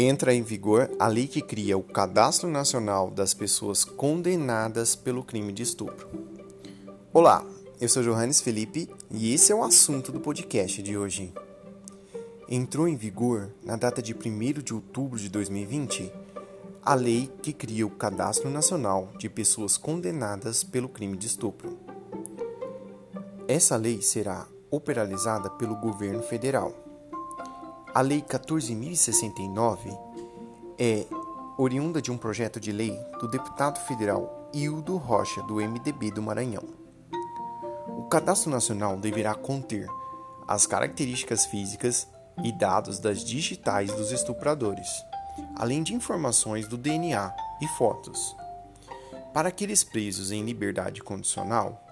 entra em vigor a lei que cria o Cadastro Nacional das Pessoas Condenadas pelo Crime de Estupro. Olá, eu sou Johannes Felipe e esse é o assunto do podcast de hoje. Entrou em vigor, na data de 1 de outubro de 2020, a lei que cria o Cadastro Nacional de Pessoas Condenadas pelo Crime de Estupro. Essa lei será operalizada pelo governo federal a Lei 14.069 é oriunda de um projeto de lei do deputado federal Hildo Rocha, do MDB do Maranhão. O Cadastro Nacional deverá conter as características físicas e dados das digitais dos estupradores, além de informações do DNA e fotos. Para aqueles presos em liberdade condicional,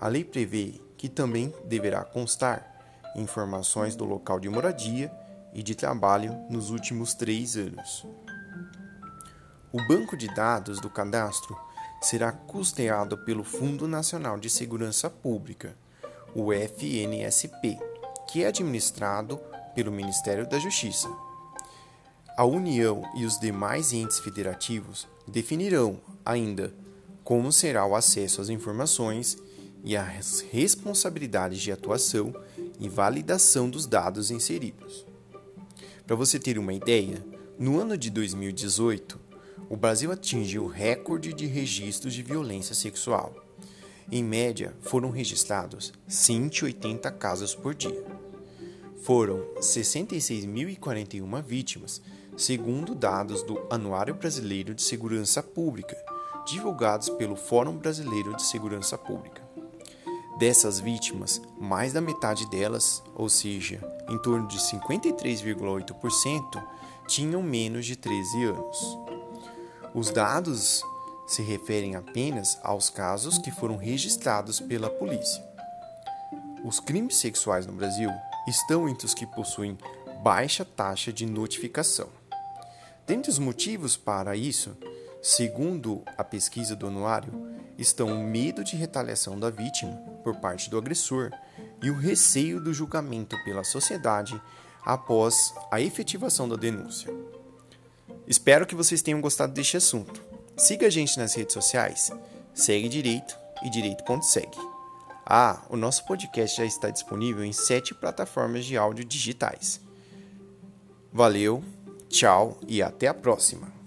a lei prevê que também deverá constar informações do local de moradia e de trabalho nos últimos três anos. O banco de dados do cadastro será custeado pelo Fundo Nacional de Segurança Pública, o FNSP, que é administrado pelo Ministério da Justiça. A União e os demais entes federativos definirão ainda como será o acesso às informações e as responsabilidades de atuação e validação dos dados inseridos. Para você ter uma ideia, no ano de 2018, o Brasil atingiu o recorde de registros de violência sexual. Em média, foram registrados 180 casos por dia. Foram 66.041 vítimas, segundo dados do Anuário Brasileiro de Segurança Pública, divulgados pelo Fórum Brasileiro de Segurança Pública. Dessas vítimas, mais da metade delas, ou seja, em torno de 53,8%, tinham menos de 13 anos. Os dados se referem apenas aos casos que foram registrados pela polícia. Os crimes sexuais no Brasil estão entre os que possuem baixa taxa de notificação. Dentre os motivos para isso, segundo a pesquisa do anuário, estão o medo de retaliação da vítima por parte do agressor e o receio do julgamento pela sociedade após a efetivação da denúncia. Espero que vocês tenham gostado deste assunto. Siga a gente nas redes sociais, segue direito e direito.segue. Ah, o nosso podcast já está disponível em sete plataformas de áudio digitais. Valeu, tchau e até a próxima!